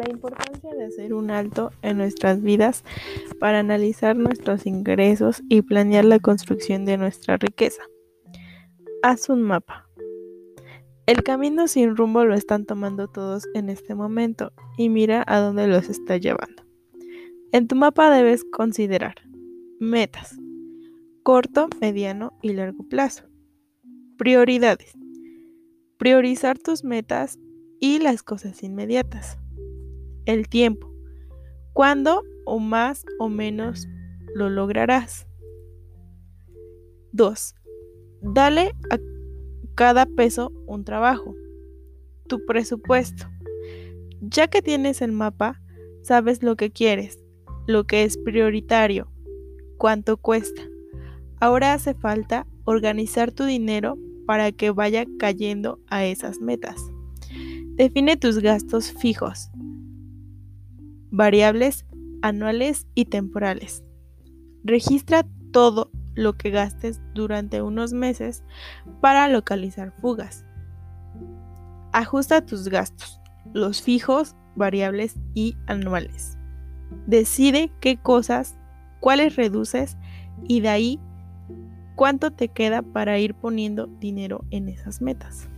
La importancia de hacer un alto en nuestras vidas para analizar nuestros ingresos y planear la construcción de nuestra riqueza. Haz un mapa. El camino sin rumbo lo están tomando todos en este momento y mira a dónde los está llevando. En tu mapa debes considerar metas, corto, mediano y largo plazo. Prioridades. Priorizar tus metas y las cosas inmediatas. El tiempo. ¿Cuándo o más o menos lo lograrás? 2. Dale a cada peso un trabajo. Tu presupuesto. Ya que tienes el mapa, sabes lo que quieres, lo que es prioritario, cuánto cuesta. Ahora hace falta organizar tu dinero para que vaya cayendo a esas metas. Define tus gastos fijos, variables, anuales y temporales. Registra todo lo que gastes durante unos meses para localizar fugas. Ajusta tus gastos, los fijos, variables y anuales. Decide qué cosas, cuáles reduces y de ahí cuánto te queda para ir poniendo dinero en esas metas.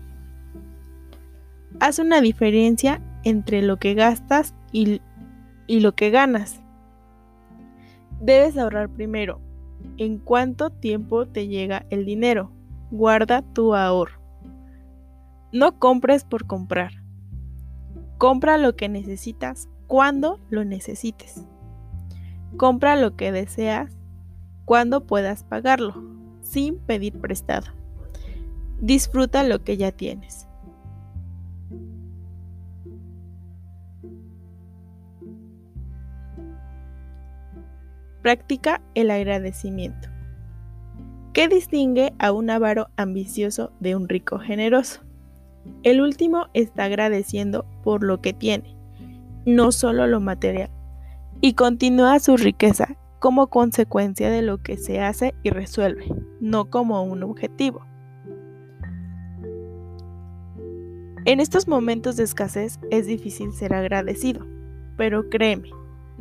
Haz una diferencia entre lo que gastas y, y lo que ganas. Debes ahorrar primero en cuánto tiempo te llega el dinero. Guarda tu ahorro. No compres por comprar. Compra lo que necesitas cuando lo necesites. Compra lo que deseas cuando puedas pagarlo, sin pedir prestado. Disfruta lo que ya tienes. Practica el agradecimiento. ¿Qué distingue a un avaro ambicioso de un rico generoso? El último está agradeciendo por lo que tiene, no solo lo material, y continúa su riqueza como consecuencia de lo que se hace y resuelve, no como un objetivo. En estos momentos de escasez es difícil ser agradecido, pero créeme,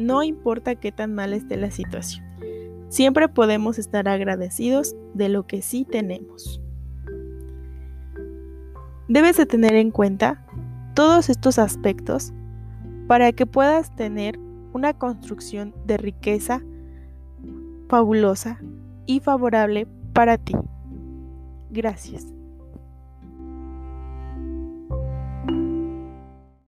no importa qué tan mal esté la situación. Siempre podemos estar agradecidos de lo que sí tenemos. Debes de tener en cuenta todos estos aspectos para que puedas tener una construcción de riqueza fabulosa y favorable para ti. Gracias.